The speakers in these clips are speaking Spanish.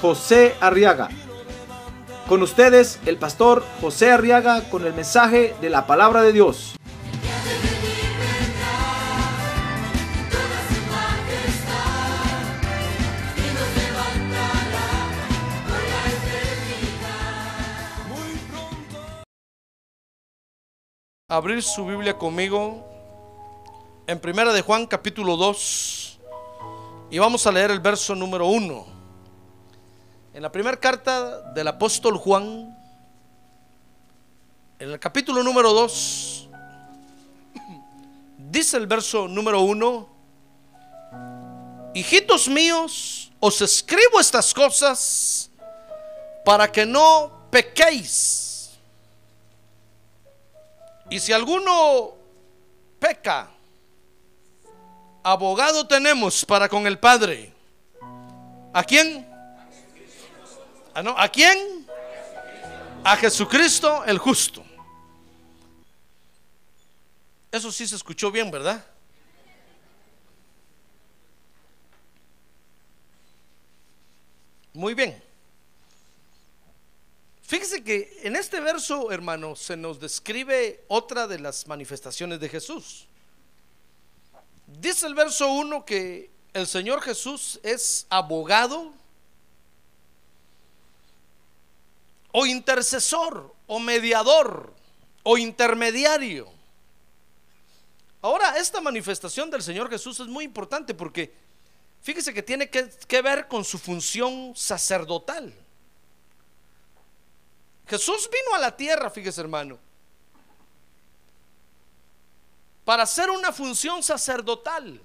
José Arriaga. Con ustedes, el pastor José Arriaga con el mensaje de la palabra de Dios. abrir su Biblia conmigo en Primera de Juan capítulo 2 y vamos a leer el verso número 1. En la primera carta del apóstol Juan, en el capítulo número 2, dice el verso número 1, hijitos míos, os escribo estas cosas para que no pequéis. Y si alguno peca, abogado tenemos para con el Padre. ¿A quién? ¿A, no? ¿A quién? A Jesucristo el justo. Eso sí se escuchó bien, ¿verdad? Muy bien. Fíjese que en este verso, hermano, se nos describe otra de las manifestaciones de Jesús. Dice el verso 1 que el Señor Jesús es abogado o intercesor o mediador o intermediario. Ahora, esta manifestación del Señor Jesús es muy importante porque fíjese que tiene que, que ver con su función sacerdotal. Jesús vino a la tierra, fíjese hermano, para hacer una función sacerdotal.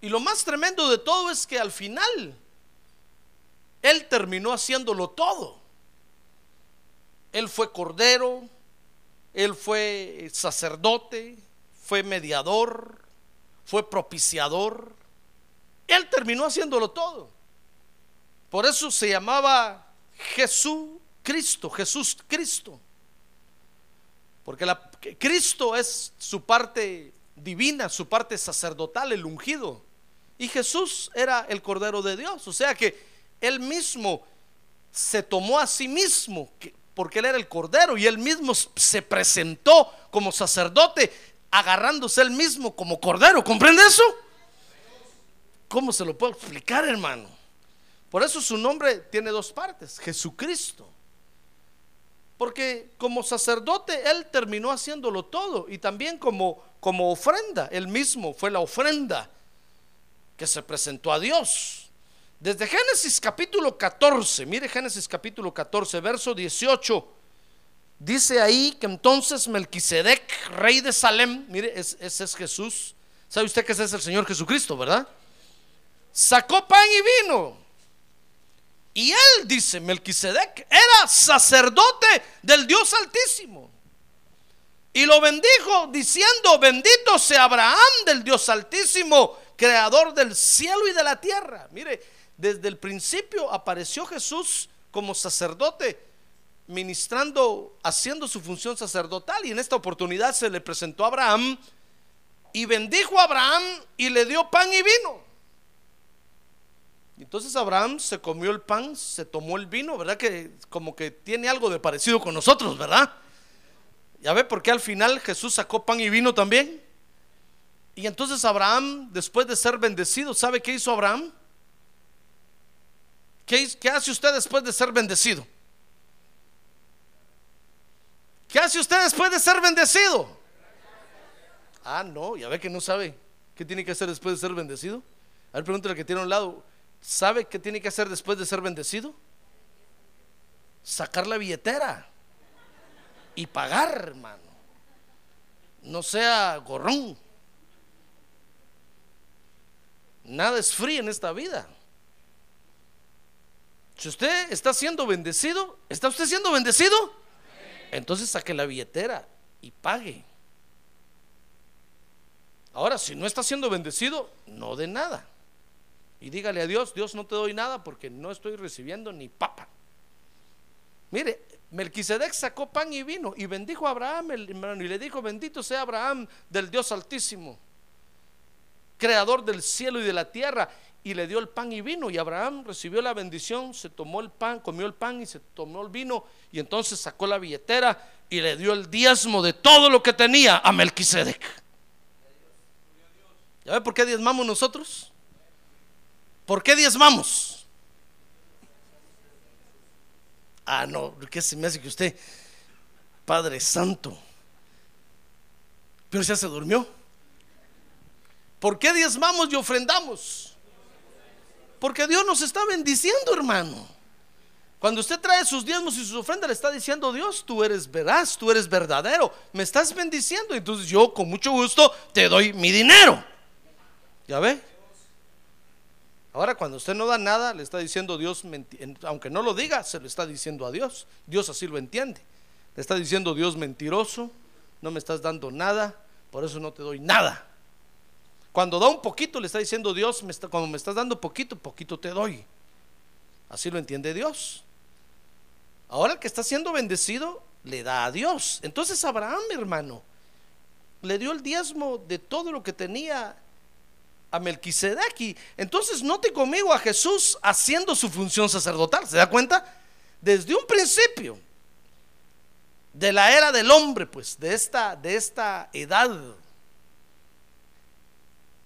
Y lo más tremendo de todo es que al final Él terminó haciéndolo todo. Él fue cordero, Él fue sacerdote, fue mediador, fue propiciador. Él terminó haciéndolo todo. Por eso se llamaba Jesús Cristo, Jesús Cristo. Porque Cristo es su parte divina, su parte sacerdotal, el ungido. Y Jesús era el Cordero de Dios. O sea que él mismo se tomó a sí mismo, porque él era el Cordero, y él mismo se presentó como sacerdote, agarrándose él mismo como Cordero. ¿Comprende eso? ¿Cómo se lo puedo explicar, hermano? Por eso su nombre tiene dos partes, Jesucristo. Porque como sacerdote Él terminó haciéndolo todo y también como, como ofrenda, Él mismo fue la ofrenda que se presentó a Dios. Desde Génesis capítulo 14, mire Génesis capítulo 14, verso 18, dice ahí que entonces Melquisedec, rey de Salem, mire, ese es Jesús. ¿Sabe usted que ese es el Señor Jesucristo, verdad? Sacó pan y vino y él, dice Melquisedec, era sacerdote del Dios Altísimo. Y lo bendijo diciendo, bendito sea Abraham del Dios Altísimo, creador del cielo y de la tierra. Mire, desde el principio apareció Jesús como sacerdote, ministrando, haciendo su función sacerdotal. Y en esta oportunidad se le presentó a Abraham y bendijo a Abraham y le dio pan y vino. Entonces Abraham se comió el pan, se tomó el vino, ¿verdad? Que como que tiene algo de parecido con nosotros, ¿verdad? Ya ve por qué al final Jesús sacó pan y vino también. Y entonces Abraham, después de ser bendecido, ¿sabe qué hizo Abraham? ¿Qué, hace usted después de ser bendecido? ¿Qué hace usted después de ser bendecido? Ah, no, ya ve que no sabe qué tiene que hacer después de ser bendecido. A ver, pregúntale que tiene a un lado. ¿Sabe qué tiene que hacer después de ser bendecido? Sacar la billetera y pagar, hermano. No sea gorrón. Nada es frío en esta vida. Si usted está siendo bendecido, ¿está usted siendo bendecido? Entonces saque la billetera y pague. Ahora, si no está siendo bendecido, no de nada. Y dígale a Dios, Dios no te doy nada porque no estoy recibiendo ni papa. Mire, Melquisedec sacó pan y vino y bendijo a Abraham, el hermano, y le dijo, bendito sea Abraham del Dios Altísimo, creador del cielo y de la tierra, y le dio el pan y vino, y Abraham recibió la bendición, se tomó el pan, comió el pan y se tomó el vino, y entonces sacó la billetera y le dio el diezmo de todo lo que tenía a Melquisedec. ¿Ya ve por qué diezmamos nosotros? ¿Por qué diezmamos? Ah, no, ¿qué se me hace que usted, Padre Santo? Pero ya se durmió. ¿Por qué diezmamos y ofrendamos? Porque Dios nos está bendiciendo, hermano. Cuando usted trae sus diezmos y sus ofrendas, le está diciendo Dios, tú eres veraz, tú eres verdadero, me estás bendiciendo. Entonces yo con mucho gusto te doy mi dinero. ¿Ya ve? Ahora cuando usted no da nada, le está diciendo Dios, aunque no lo diga, se lo está diciendo a Dios. Dios así lo entiende. Le está diciendo Dios mentiroso, no me estás dando nada, por eso no te doy nada. Cuando da un poquito, le está diciendo Dios, cuando me estás dando poquito, poquito te doy. Así lo entiende Dios. Ahora el que está siendo bendecido, le da a Dios. Entonces Abraham, hermano, le dio el diezmo de todo lo que tenía a Melquisedec. Y entonces note conmigo a Jesús haciendo su función sacerdotal. ¿Se da cuenta? Desde un principio de la era del hombre, pues, de esta, de esta edad,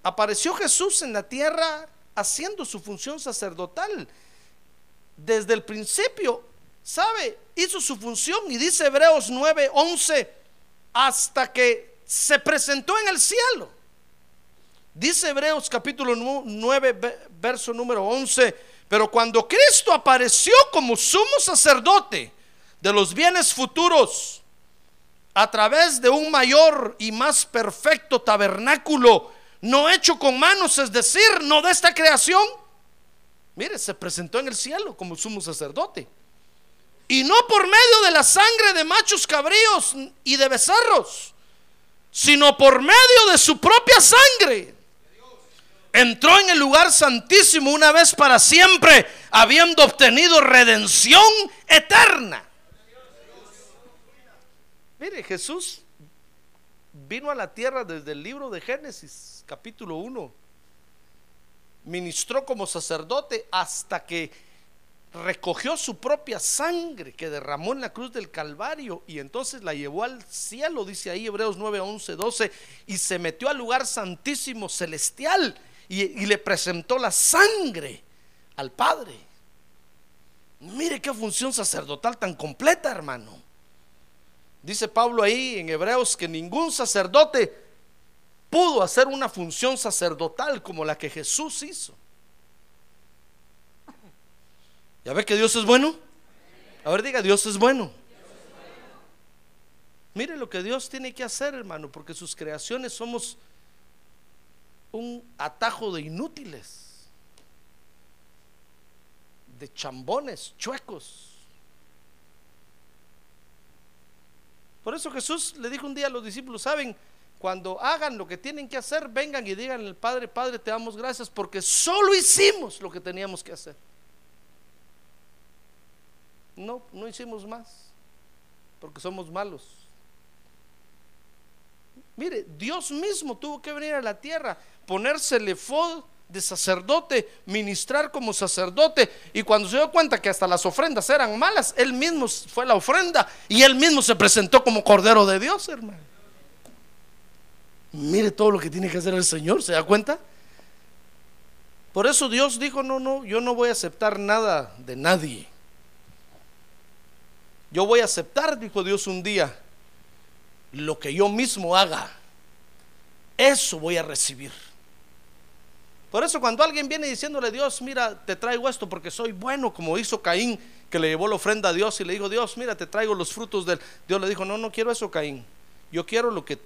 apareció Jesús en la tierra haciendo su función sacerdotal. Desde el principio, ¿sabe? Hizo su función y dice Hebreos 9:11 hasta que se presentó en el cielo. Dice Hebreos capítulo 9, verso número 11, pero cuando Cristo apareció como sumo sacerdote de los bienes futuros, a través de un mayor y más perfecto tabernáculo, no hecho con manos, es decir, no de esta creación, mire, se presentó en el cielo como sumo sacerdote. Y no por medio de la sangre de machos cabríos y de becerros, sino por medio de su propia sangre entró en el lugar santísimo una vez para siempre, habiendo obtenido redención eterna. Mire, Jesús vino a la tierra desde el libro de Génesis, capítulo 1. Ministró como sacerdote hasta que recogió su propia sangre que derramó en la cruz del Calvario y entonces la llevó al cielo, dice ahí Hebreos 9, 11, 12, y se metió al lugar santísimo celestial y, le presentó la sangre al Padre. Mire qué función sacerdotal tan completa, hermano. Dice Pablo ahí en Hebreos que ningún sacerdote pudo hacer una función sacerdotal como la que Jesús hizo. ¿Ya ve que Dios es bueno? A ver, diga, Dios es bueno. Mire lo que Dios tiene que hacer, hermano, porque sus creaciones somos un atajo de inútiles, de chambones, chuecos. Por eso Jesús le dijo un día a los discípulos, saben, cuando hagan lo que tienen que hacer, vengan y digan al Padre, Padre, te damos gracias porque solo hicimos lo que teníamos que hacer. No, no hicimos más, porque somos malos. Mire, Dios mismo tuvo que venir a la tierra ponerse el efod de sacerdote, ministrar como sacerdote. Y cuando se dio cuenta que hasta las ofrendas eran malas, él mismo fue la ofrenda y él mismo se presentó como Cordero de Dios, hermano. Mire todo lo que tiene que hacer el Señor, ¿se da cuenta? Por eso Dios dijo, no, no, yo no voy a aceptar nada de nadie. Yo voy a aceptar, dijo Dios un día, lo que yo mismo haga. Eso voy a recibir. Por eso cuando alguien viene diciéndole Dios, mira, te traigo esto porque soy bueno, como hizo Caín, que le llevó la ofrenda a Dios y le dijo, Dios, mira, te traigo los frutos del... Dios le dijo, no, no quiero eso, Caín. Yo quiero lo que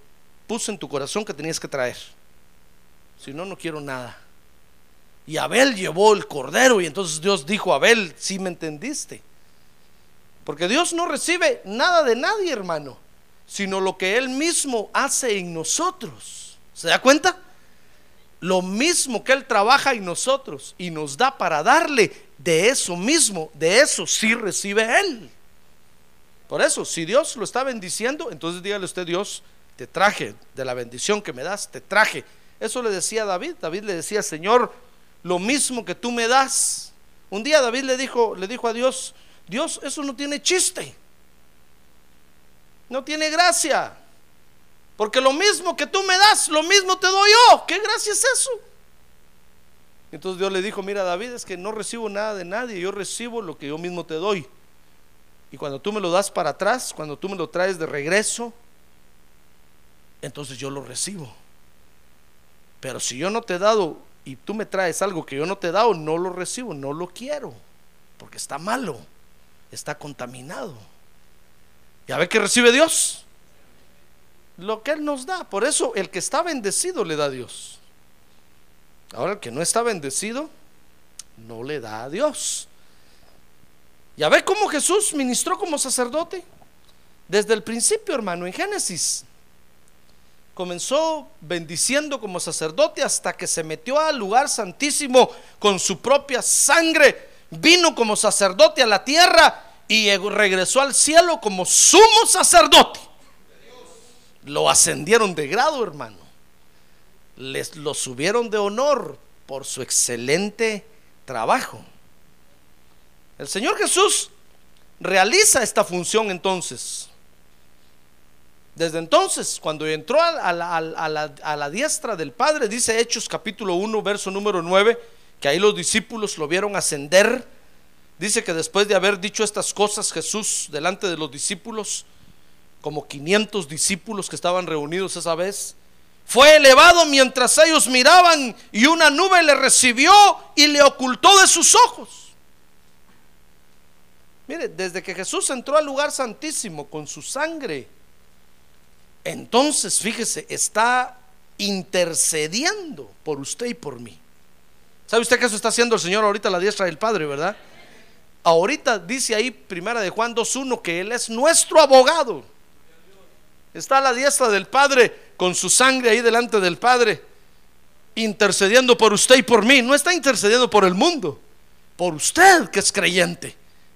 puse en tu corazón que tenías que traer. Si no, no quiero nada. Y Abel llevó el cordero y entonces Dios dijo a Abel, si me entendiste. Porque Dios no recibe nada de nadie, hermano, sino lo que Él mismo hace en nosotros. ¿Se da cuenta? Lo mismo que Él trabaja en nosotros y nos da para darle de eso mismo, de eso sí recibe Él. Por eso, si Dios lo está bendiciendo, entonces dígale usted, Dios, te traje de la bendición que me das, te traje. Eso le decía David. David le decía, Señor, lo mismo que tú me das. Un día David le dijo, le dijo a Dios, Dios, eso no tiene chiste. No tiene gracia. Porque lo mismo que tú me das, lo mismo te doy yo. ¿Qué gracia es eso? Entonces Dios le dijo, mira David, es que no recibo nada de nadie, yo recibo lo que yo mismo te doy. Y cuando tú me lo das para atrás, cuando tú me lo traes de regreso, entonces yo lo recibo. Pero si yo no te he dado y tú me traes algo que yo no te he dado, no lo recibo, no lo quiero, porque está malo, está contaminado. ¿Y a ver qué recibe Dios? Lo que Él nos da. Por eso el que está bendecido le da a Dios. Ahora el que no está bendecido no le da a Dios. Ya ve cómo Jesús ministró como sacerdote. Desde el principio, hermano, en Génesis. Comenzó bendiciendo como sacerdote hasta que se metió al lugar santísimo con su propia sangre. Vino como sacerdote a la tierra y regresó al cielo como sumo sacerdote. Lo ascendieron de grado, hermano les lo subieron de honor por su excelente trabajo. El Señor Jesús realiza esta función entonces. Desde entonces, cuando entró a la, diestra del Padre, dice Hechos capítulo 1, verso número 9, que ahí los discípulos lo vieron ascender. Dice que después de haber dicho estas cosas, Jesús delante de los discípulos, como 500 discípulos que estaban reunidos esa vez, fue elevado mientras ellos miraban y una nube le recibió y le ocultó de sus ojos. Mire, desde que Jesús entró al lugar santísimo con su sangre, entonces fíjese, está intercediendo por usted y por mí. ¿Sabe usted que eso está haciendo el Señor ahorita la diestra del Padre, verdad? Ahorita dice ahí, primera de Juan 2.1, que Él es nuestro abogado. Está a la diestra del Padre con su sangre ahí delante del Padre, intercediendo por usted y por mí. No está intercediendo por el mundo, por usted que es creyente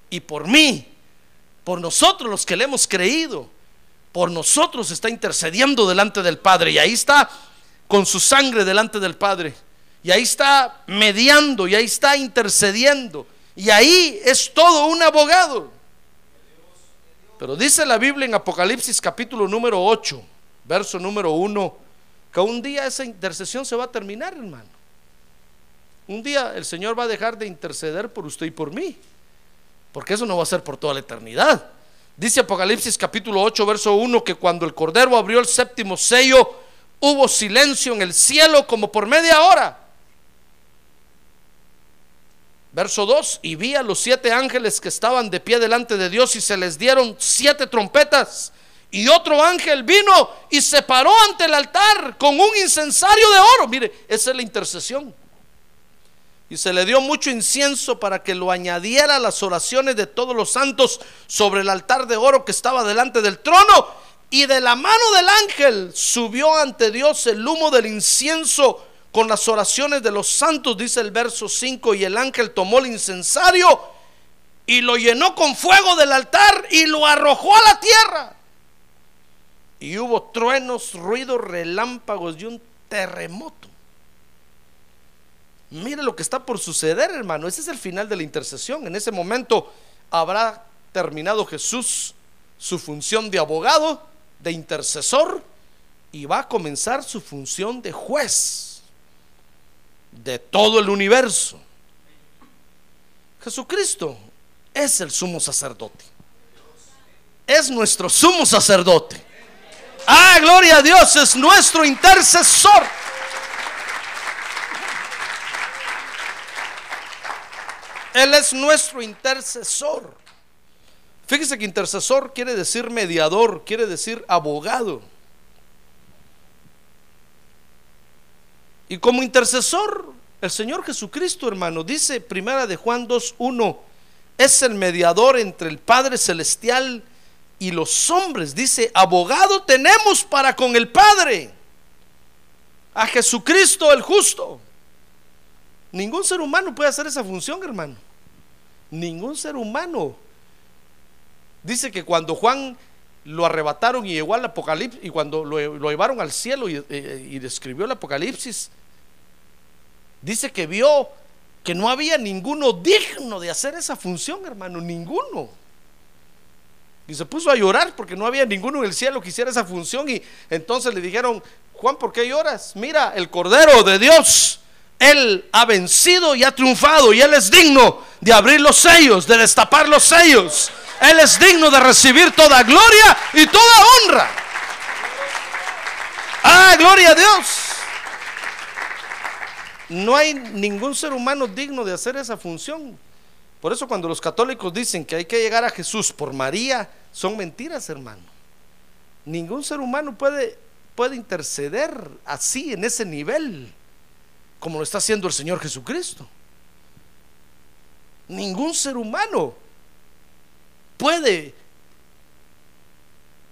y por mí, por nosotros los que le hemos creído, por nosotros está intercediendo delante del Padre. Y ahí está con su sangre delante del Padre. Y ahí está mediando, y ahí está intercediendo. Y ahí es todo un abogado. Pero dice la Biblia en Apocalipsis capítulo número 8 verso número uno, que un día esa intercesión se va a terminar, hermano. Un día el Señor va a dejar de interceder por usted y por mí, porque eso no va a ser por toda la eternidad. Dice Apocalipsis capítulo 8, verso 1, que cuando el Cordero abrió el séptimo sello, hubo silencio en el cielo como por media hora. Verso 2, y vi a los siete ángeles que estaban de pie delante de Dios y se les dieron siete trompetas. Y otro ángel vino y se paró ante el altar con un incensario de oro. Mire, esa es la intercesión. Y se le dio mucho incienso para que lo añadiera a las oraciones de todos los santos sobre el altar de oro que estaba delante del trono. Y de la mano del ángel subió ante Dios el humo del incienso con las oraciones de los santos, dice el verso 5. Y el ángel tomó el incensario y lo llenó con fuego del altar y lo arrojó a la tierra y hubo truenos, ruidos, relámpagos y un terremoto. Mire lo que está por suceder, hermano. Ese es el final de la intercesión. En ese momento habrá terminado Jesús su función de abogado, de intercesor, y va a comenzar su función de juez de todo el universo. Jesucristo es el sumo sacerdote. Es nuestro sumo sacerdote. Ah, gloria a Dios, es nuestro intercesor. Él es nuestro intercesor. Fíjese que intercesor quiere decir mediador, quiere decir abogado. Y como intercesor, El Señor Jesucristo, hermano, dice primera de Juan 2.1, es el mediador entre el Padre Celestial y los hombres. Dice, abogado tenemos para con el Padre, a Jesucristo el justo. Ningún ser humano puede hacer esa función, hermano. Ningún ser humano. Dice que cuando Juan lo arrebataron y llegó al Apocalipsis, y cuando lo, llevaron al cielo y, eh, y describió el Apocalipsis, dice que vio que no había ninguno digno de hacer esa función, hermano, ninguno. Y se puso a llorar porque no había ninguno en el cielo que hiciera esa función. Y entonces le dijeron, Juan, ¿por qué lloras? Mira, el Cordero de Dios, Él ha vencido y ha triunfado y Él es digno de abrir los sellos, de destapar los sellos. Él es digno de recibir toda gloria y toda honra. Ah, gloria a Dios. No hay ningún ser humano digno de hacer esa función. Por eso cuando los católicos dicen que hay que llegar a Jesús por María, son mentiras, hermano. Ningún ser humano puede, puede interceder así, en ese nivel, como lo está haciendo el Señor Jesucristo. Ningún ser humano puede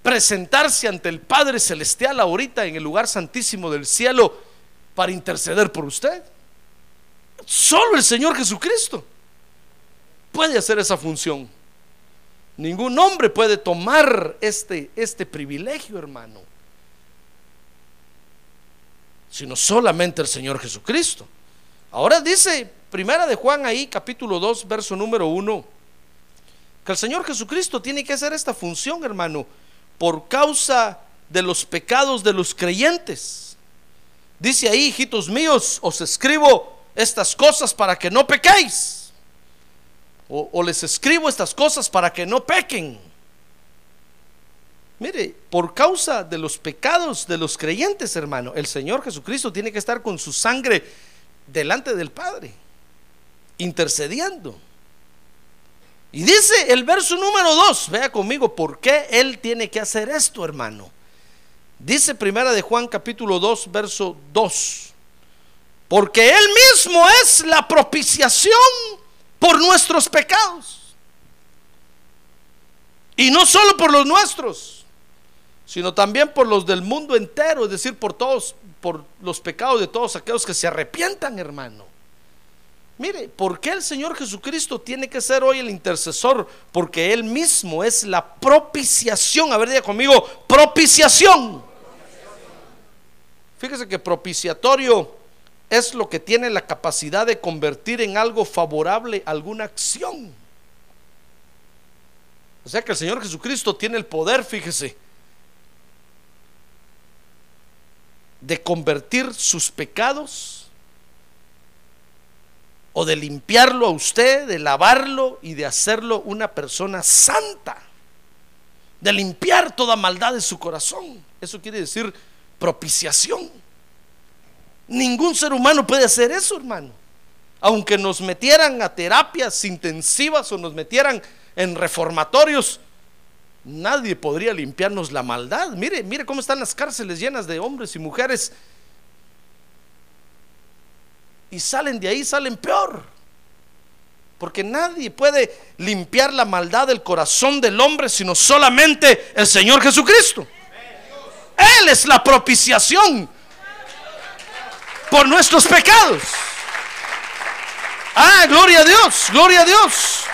presentarse ante el Padre Celestial ahorita en el lugar santísimo del cielo para interceder por usted. Solo el Señor Jesucristo puede hacer esa función. Ningún hombre puede tomar este, este privilegio, hermano, sino solamente el Señor Jesucristo. Ahora dice Primera de Juan ahí, capítulo 2, verso número 1, que el Señor Jesucristo tiene que hacer esta función, hermano, por causa de los pecados de los creyentes. Dice ahí, hijitos míos, os escribo estas cosas para que no pequéis. O, les escribo estas cosas para que no pequen. Mire, por causa de los pecados de los creyentes, hermano, el Señor Jesucristo tiene que estar con su sangre delante del Padre, intercediendo. Y dice el verso número 2, vea conmigo, ¿por qué Él tiene que hacer esto, hermano? Dice primera de Juan capítulo 2, verso 2, porque Él mismo es la propiciación por nuestros pecados. Y no solo por los nuestros, sino también por los del mundo entero, es decir, por todos, por los pecados de todos aquellos que se arrepientan, hermano. Mire, ¿por qué el Señor Jesucristo tiene que ser hoy el intercesor? Porque Él mismo es la propiciación. A ver, diga conmigo, propiciación. Fíjese que propiciatorio es lo que tiene la capacidad de convertir en algo favorable alguna acción. O sea que el Señor Jesucristo tiene el poder, fíjese, de convertir sus pecados o de limpiarlo a usted, de lavarlo y de hacerlo una persona santa, de limpiar toda maldad de su corazón. Eso quiere decir propiciación. Ningún ser humano puede hacer eso, hermano. Aunque nos metieran a terapias intensivas o nos metieran en reformatorios, nadie podría limpiarnos la maldad. Mire, mire cómo están las cárceles llenas de hombres y mujeres. Y salen de ahí, salen peor. Porque nadie puede limpiar la maldad del corazón del hombre, sino solamente el Señor Jesucristo. Él es la propiciación por nuestros pecados. Ah, gloria a Dios, gloria a Dios.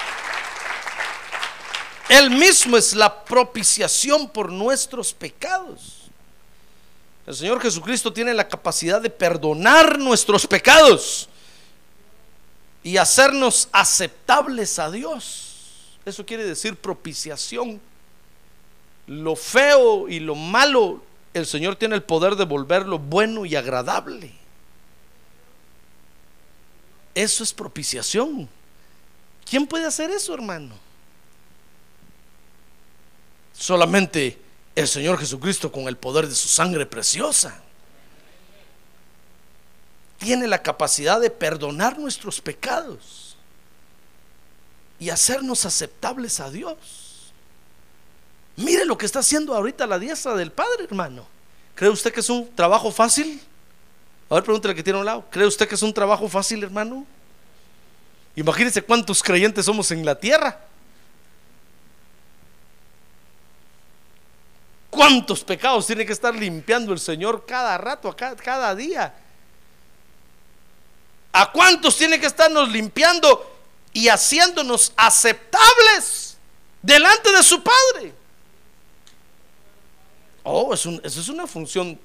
Él mismo es la propiciación por nuestros pecados. El Señor Jesucristo tiene la capacidad de perdonar nuestros pecados y hacernos aceptables a Dios. Eso quiere decir propiciación. Lo feo y lo malo, el Señor tiene el poder de volverlo bueno y agradable. Eso es propiciación. ¿Quién puede hacer eso, hermano? Solamente el Señor Jesucristo con el poder de su sangre preciosa. Tiene la capacidad de perdonar nuestros pecados y hacernos aceptables a Dios. Mire lo que está haciendo ahorita la diestra del Padre, hermano. ¿Cree usted que es un trabajo fácil? A ver, pregúntale que tiene a un lado. ¿Cree usted que es un trabajo fácil, hermano? Imagínense cuántos creyentes somos en la tierra. ¿Cuántos pecados tiene que estar limpiando el Señor cada rato, cada, día? ¿A cuántos tiene que estarnos limpiando y haciéndonos aceptables delante de su Padre? Oh, es eso es una función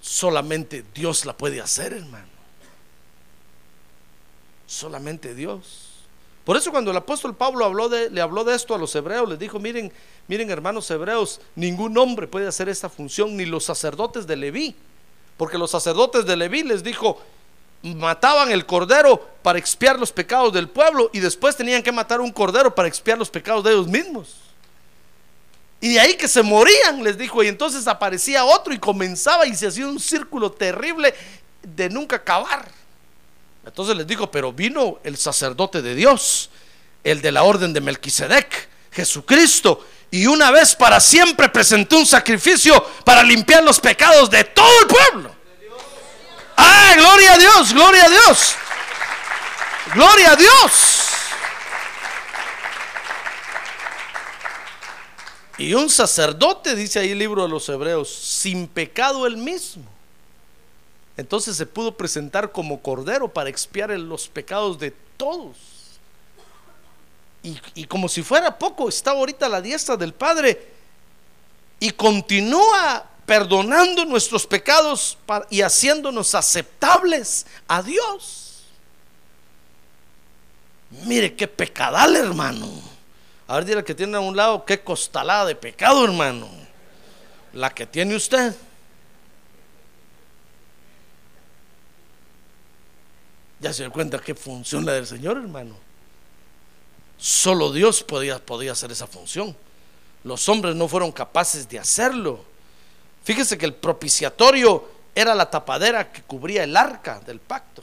solamente Dios la puede hacer, hermano. Solamente Dios. Por eso cuando el apóstol Pablo habló de, le habló de esto a los hebreos, les dijo, miren, miren hermanos hebreos, ningún hombre puede hacer esta función, ni los sacerdotes de Leví. Porque los sacerdotes de Leví les dijo, mataban el cordero para expiar los pecados del pueblo y después tenían que matar un cordero para expiar los pecados de ellos mismos. Y de ahí que se morían, les dijo, y entonces aparecía otro y comenzaba y se hacía un círculo terrible de nunca acabar. Entonces les dijo, pero vino el sacerdote de Dios, el de la orden de Melquisedec, Jesucristo, y una vez para siempre presentó un sacrificio para limpiar los pecados de todo el pueblo. ¡Ah, gloria a Dios! ¡Gloria a Dios! ¡Gloria a Dios! Y un sacerdote, dice ahí el libro de los Hebreos, sin pecado él mismo. Entonces se pudo presentar como cordero para expiar los pecados de todos. Y, como si fuera poco, está ahorita la diestra del Padre y continúa perdonando nuestros pecados y haciéndonos aceptables a Dios. Mire qué pecadal, hermano. A ver, dile que tiene a un lado, qué costalada de pecado, hermano. La que tiene usted. Ya se dio cuenta qué función la del Señor, hermano. Solo Dios podía, podía hacer esa función. Los hombres no fueron capaces de hacerlo. Fíjese que el propiciatorio era la tapadera que cubría el arca del pacto.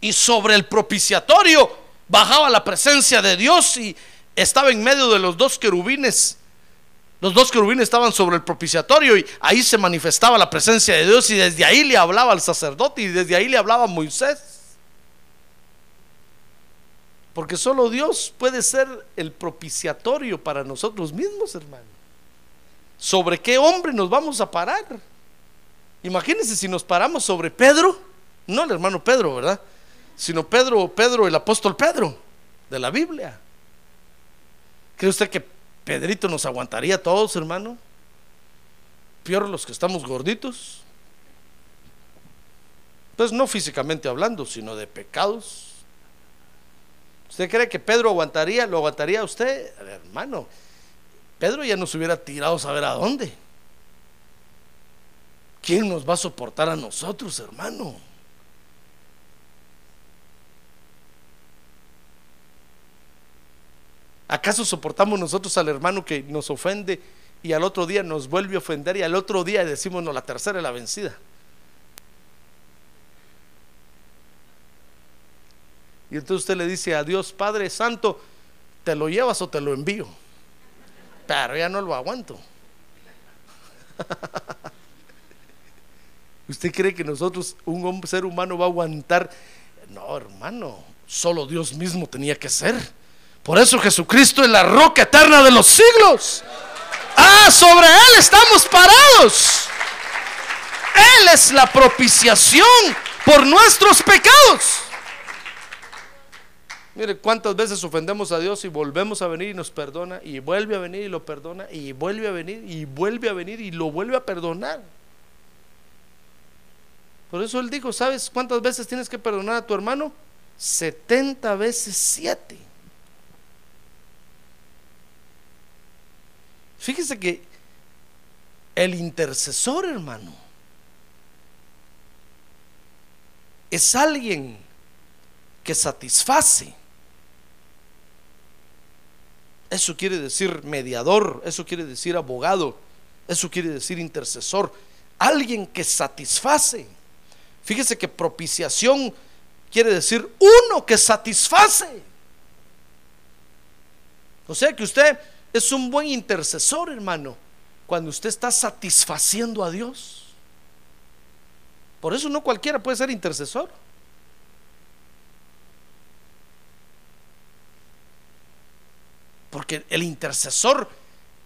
Y sobre el propiciatorio bajaba la presencia de Dios y estaba en medio de los dos querubines. Los dos querubines estaban sobre el propiciatorio y ahí se manifestaba la presencia de Dios y desde ahí le hablaba al sacerdote y desde ahí le hablaba Moisés. Porque solo Dios puede ser el propiciatorio para nosotros mismos, hermano. ¿Sobre qué hombre nos vamos a parar? Imagínense si nos paramos sobre Pedro, no el hermano Pedro, ¿verdad? Sino Pedro, Pedro, el apóstol Pedro de la Biblia. ¿Cree usted que Pedrito nos aguantaría a todos, hermano? Peor los que estamos gorditos. Pues no físicamente hablando, sino de pecados. ¿Usted cree que Pedro aguantaría? ¿Lo aguantaría usted? Hermano, Pedro ya nos hubiera tirado a saber a dónde. ¿Quién nos va a soportar a nosotros, hermano? ¿Acaso soportamos nosotros al hermano que nos ofende y al otro día nos vuelve a ofender y al otro día decimos, no, la tercera es la vencida? Y entonces usted le dice a Dios, Padre Santo, ¿te lo llevas o te lo envío? Pero ya no lo aguanto. ¿Usted cree que nosotros, un ser humano, va a aguantar? No, hermano, solo Dios mismo tenía que ser. Por eso Jesucristo es la roca eterna de los siglos. Ah, sobre Él estamos parados. Él es la propiciación por nuestros pecados. Mire cuántas veces ofendemos a Dios y volvemos a venir y nos perdona y vuelve a venir y lo perdona y vuelve a venir y vuelve a venir y lo vuelve a perdonar. Por eso Él dijo, ¿sabes cuántas veces tienes que perdonar a tu hermano? 70 veces 7. Fíjese que el intercesor, hermano, es alguien que satisface. Eso quiere decir mediador, eso quiere decir abogado, eso quiere decir intercesor. Alguien que satisface. Fíjese que propiciación quiere decir uno que satisface. O sea que usted es un buen intercesor, hermano, cuando usted está satisfaciendo a Dios. Por eso no cualquiera puede ser intercesor. Porque el intercesor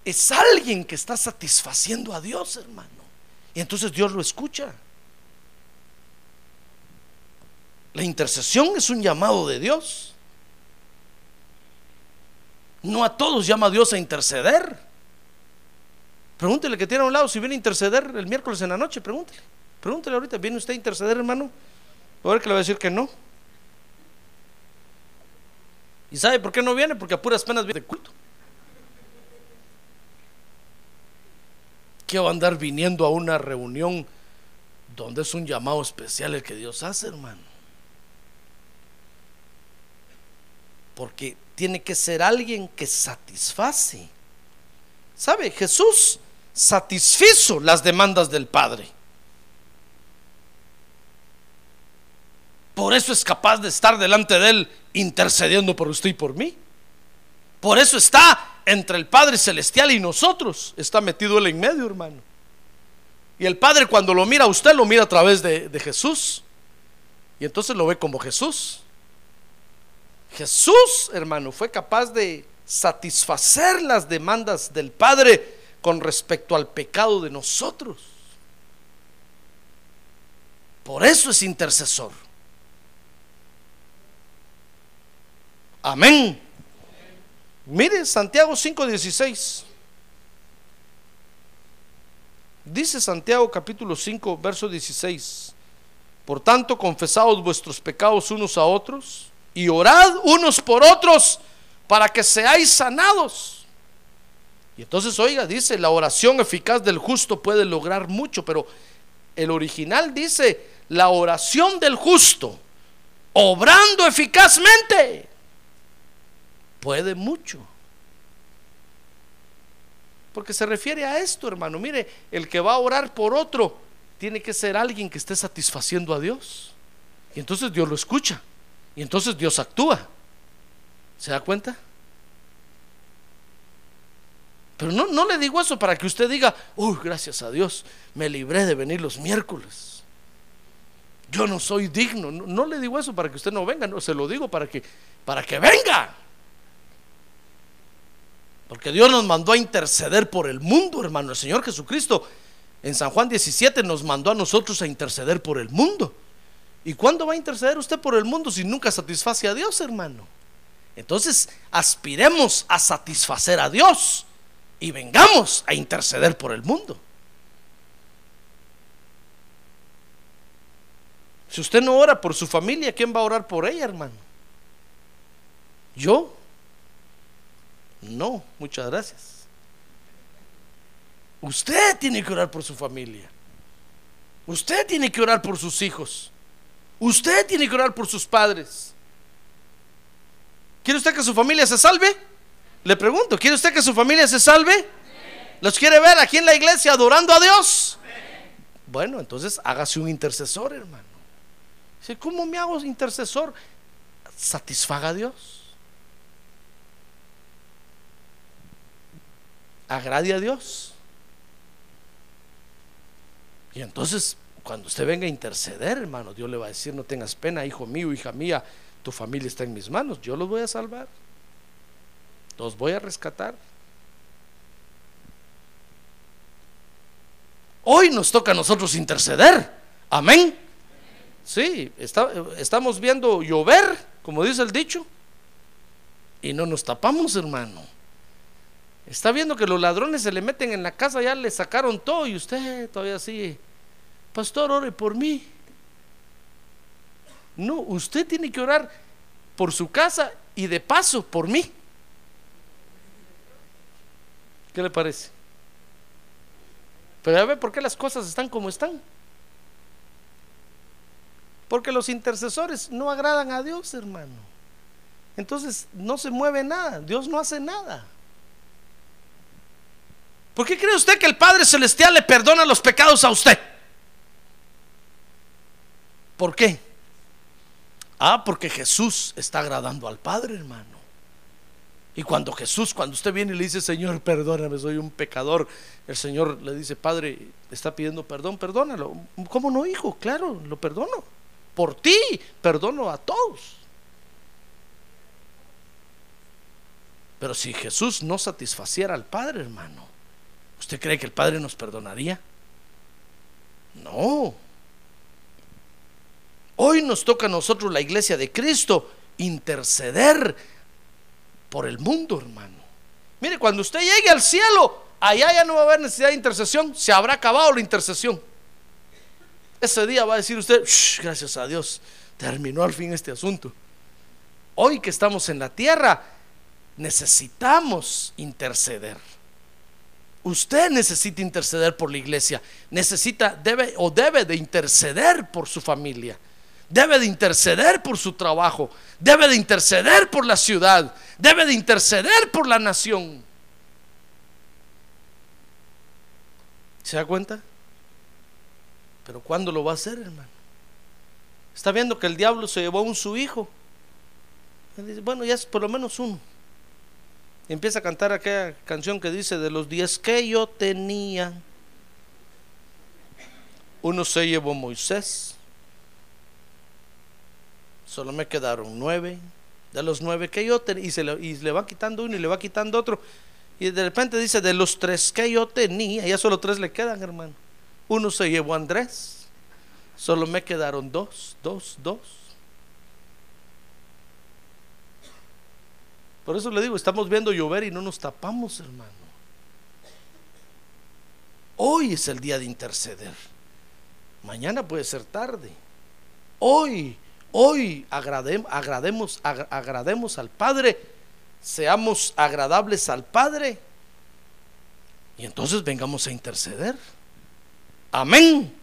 es alguien que está satisfaciendo a Dios, hermano. Y entonces Dios lo escucha. La intercesión es un llamado de Dios. No a todos llama Dios a interceder. Pregúntele que tiene a un lado si viene a interceder el miércoles en la noche, pregúntele. Pregúntele ahorita, ¿viene usted a interceder, hermano? A ver que le va a decir que no. ¿Y sabe por qué no viene? Porque a puras penas viene de culto. ¿Qué va a andar viniendo a una reunión donde es un llamado especial el que Dios hace, hermano? Porque tiene que ser alguien que satisface. ¿Sabe? Jesús satisfizo las demandas del Padre. Por eso es capaz de estar delante de Él intercediendo por usted y por mí. Por eso está entre el Padre Celestial y nosotros. Está metido Él en medio, hermano. Y el Padre cuando lo mira a usted, lo mira a través de, de Jesús. Y entonces lo ve como Jesús. Jesús, hermano, fue capaz de satisfacer las demandas del Padre con respecto al pecado de nosotros. Por eso es intercesor. Amén. Mire Santiago 5:16. Dice Santiago capítulo 5, verso 16. Por tanto, confesaos vuestros pecados unos a otros y orad unos por otros para que seáis sanados. Y entonces, oiga, dice, la oración eficaz del justo puede lograr mucho, pero el original dice, la oración del justo, obrando eficazmente, puede mucho. Porque se refiere a esto, hermano. Mire, el que va a orar por otro tiene que ser alguien que esté satisfaciendo a Dios. Y entonces Dios lo escucha. Y entonces Dios actúa. ¿Se da cuenta? Pero no, no le digo eso para que usted diga, uy, gracias a Dios, me libré de venir los miércoles. Yo no soy digno. No, no le digo eso para que usted no venga, no, se lo digo para que, para que venga. Porque Dios nos mandó a interceder por el mundo, hermano. El Señor Jesucristo en San Juan 17 nos mandó a nosotros a interceder por el mundo. ¿Y cuándo va a interceder usted por el mundo si nunca satisface a Dios, hermano? Entonces, aspiremos a satisfacer a Dios y vengamos a interceder por el mundo. Si usted no ora por su familia, ¿quién va a orar por ella, hermano? ¿Yo? No, muchas gracias. Usted tiene que orar por su familia. Usted tiene que orar por sus hijos. Usted tiene que orar por sus padres. ¿Quiere usted que su familia se salve? Le pregunto, ¿quiere usted que su familia se salve? ¿Los quiere ver aquí en la iglesia adorando a Dios? Bueno, entonces hágase un intercesor, hermano. ¿Cómo me hago intercesor? Satisfaga a Dios. Agrade a Dios. Y entonces, cuando usted venga a interceder, hermano, Dios le va a decir, no tengas pena, hijo mío, hija mía, tu familia está en mis manos, yo los voy a salvar, los voy a rescatar. Hoy nos toca a nosotros interceder, amén. Sí, estamos viendo llover, como dice el dicho, y no nos tapamos, hermano. Está viendo que los ladrones se le meten en la casa, ya le sacaron todo y usted todavía sigue. Pastor, ore por mí. No, usted tiene que orar por su casa y de paso por mí. ¿Qué le parece? Pero a ver por qué las cosas están como están. Porque los intercesores no agradan a Dios, hermano. Entonces no se mueve nada, Dios no hace nada. ¿Por qué cree usted que el Padre Celestial le perdona los pecados a usted? ¿Por qué? Ah, porque Jesús está agradando al Padre, hermano. Y cuando Jesús, cuando usted viene y le dice, Señor, perdóname, soy un pecador, el Señor le dice, Padre, está pidiendo perdón, perdónalo. ¿Cómo no, hijo? Claro, lo perdono. Por ti, perdono a todos. Pero si Jesús no satisfaciera al Padre, hermano, ¿usted cree que el Padre nos perdonaría? No. Hoy nos toca a nosotros, la iglesia de Cristo, interceder por el mundo, hermano. Mire, cuando usted llegue al cielo, allá ya no va a haber necesidad de intercesión, se habrá acabado la intercesión. Ese día va a decir usted, gracias a Dios, terminó al fin este asunto. Hoy que estamos en la tierra, necesitamos interceder. Usted necesita interceder por la iglesia, necesita, debe o debe de interceder por su familia debe de interceder por su trabajo, debe de interceder por la ciudad, debe de interceder por la nación. ¿Se da cuenta? Pero ¿cuándo lo va a hacer, hermano? Está viendo que el diablo se llevó a un su hijo. bueno, ya es por lo menos uno. Empieza a cantar aquella canción que dice, de los diez que yo tenía, uno se llevó Moisés, solo me quedaron nueve. De los nueve que yo tenía, y, se le, y le va quitando uno y le va quitando otro. Y de repente dice, de los tres que yo tenía, ya solo tres le quedan, hermano. Uno se llevó Andrés, solo me quedaron dos, dos, dos. Por eso le digo, estamos viendo llover y no nos tapamos, hermano. Hoy es el día de interceder. Mañana puede ser tarde. Hoy Hoy agrademos, agrademos al Padre, seamos agradables al Padre y entonces vengamos a interceder. Amén.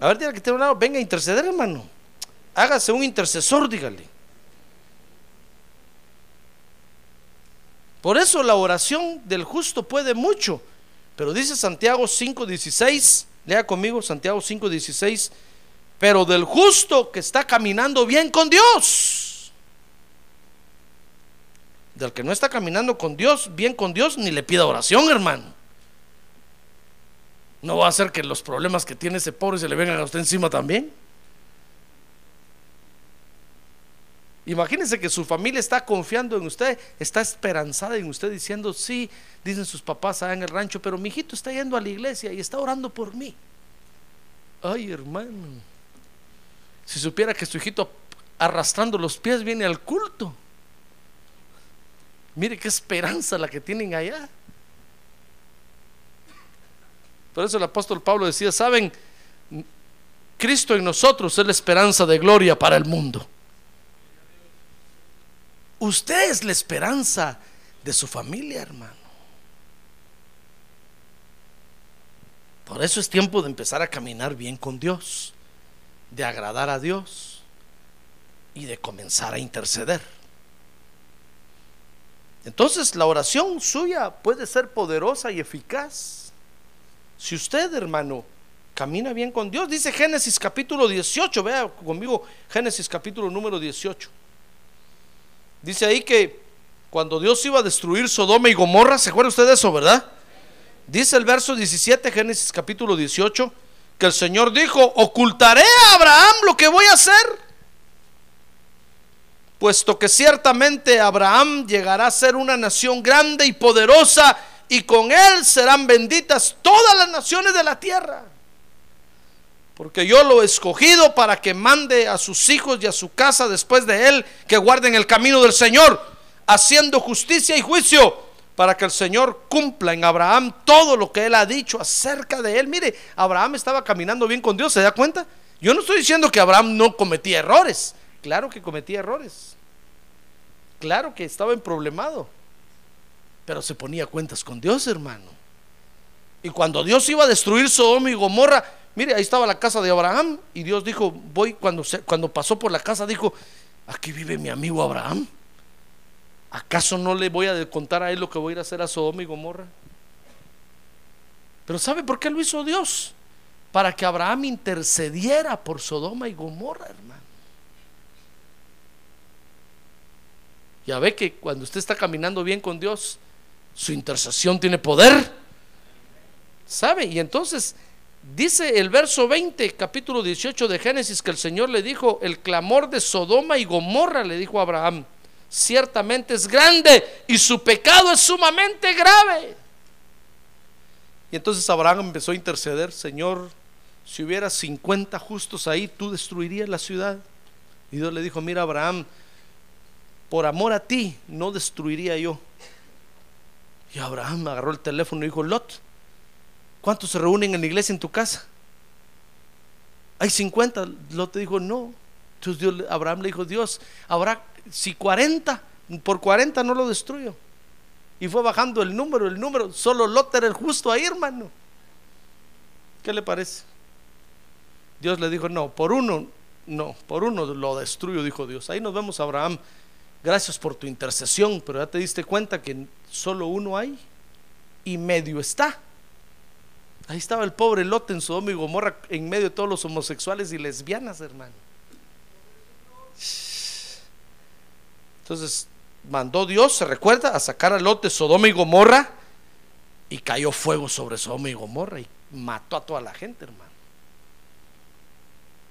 A ver, dígale que tiene un lado, venga a interceder, hermano. Hágase un intercesor, dígale. Por eso la oración del justo puede mucho. Pero dice Santiago 5:16, lea conmigo Santiago 5:16 pero del justo que está caminando bien con Dios. Del que no está caminando con Dios, bien con Dios, ni le pida oración, hermano. No va a hacer que los problemas que tiene ese pobre se le vengan a usted encima también. Imagínense que su familia está confiando en usted, está esperanzada en usted diciendo, sí, dicen sus papás allá en el rancho, pero mi hijito está yendo a la iglesia y está orando por mí. Ay, hermano. Si supiera que su hijito arrastrando los pies viene al culto. Mire qué esperanza la que tienen allá. Por eso el apóstol Pablo decía, saben, Cristo en nosotros es la esperanza de gloria para el mundo. Usted es la esperanza de su familia, hermano. Por eso es tiempo de empezar a caminar bien con Dios de agradar a Dios y de comenzar a interceder. Entonces la oración suya puede ser poderosa y eficaz. Si usted, hermano, camina bien con Dios, dice Génesis capítulo 18, vea conmigo Génesis capítulo número 18. Dice ahí que cuando Dios iba a destruir Sodoma y Gomorra, ¿se acuerda usted de eso, verdad? Dice el verso 17, Génesis capítulo 18, que el Señor dijo, ocultaré a Abraham lo que voy a hacer, puesto que ciertamente Abraham llegará a ser una nación grande y poderosa, y con él serán benditas todas las naciones de la tierra. Porque yo lo he escogido para que mande a sus hijos y a su casa después de él que guarden el camino del Señor, haciendo justicia y juicio para que el Señor cumpla en Abraham todo lo que Él ha dicho acerca de Él. Mire, Abraham estaba caminando bien con Dios, ¿se da cuenta? Yo no estoy diciendo que Abraham no cometía errores, claro que cometía errores, claro que estaba en problemado, pero se ponía cuentas con Dios, hermano. Y cuando Dios iba a destruir Sodoma y Gomorra, mire, ahí estaba la casa de Abraham y Dios dijo, voy, cuando, cuando pasó por la casa, dijo, aquí vive mi amigo Abraham. ¿Acaso no le voy a contar a él lo que voy a ir a hacer a Sodoma y Gomorra? Pero ¿sabe por qué lo hizo Dios? Para que Abraham intercediera por Sodoma y Gomorra, hermano. Ya ve que cuando usted está caminando bien con Dios, su intercesión tiene poder. ¿Sabe? Y entonces dice el verso 20, capítulo 18 de Génesis, que el Señor le dijo, el clamor de Sodoma y Gomorra, le dijo a Abraham, ciertamente es grande y su pecado es sumamente grave. Y entonces Abraham empezó a interceder, Señor, si hubiera 50 justos ahí, tú destruirías la ciudad. Y Dios le dijo, mira Abraham, por amor a ti no destruiría yo. Y Abraham agarró el teléfono y dijo, Lot, ¿cuántos se reúnen en la iglesia en tu casa? Hay 50. Lot dijo, no. Entonces Dios, Abraham le dijo, Dios, habrá, si 40, por 40 no lo destruyo. Y fue bajando el número, el número. Solo Lot era el justo ahí, hermano. ¿Qué le parece? Dios le dijo, no, por uno, no, por uno lo destruyo, dijo Dios. Ahí nos vemos, Abraham. Gracias por tu intercesión, pero ya te diste cuenta que solo uno hay y medio está. Ahí estaba el pobre Lot en Sodoma y Gomorra en medio de todos los homosexuales y lesbianas, hermano. Entonces mandó Dios, se recuerda, a sacar a Lot de Sodoma y Gomorra y cayó fuego sobre Sodoma y Gomorra y mató a toda la gente, hermano.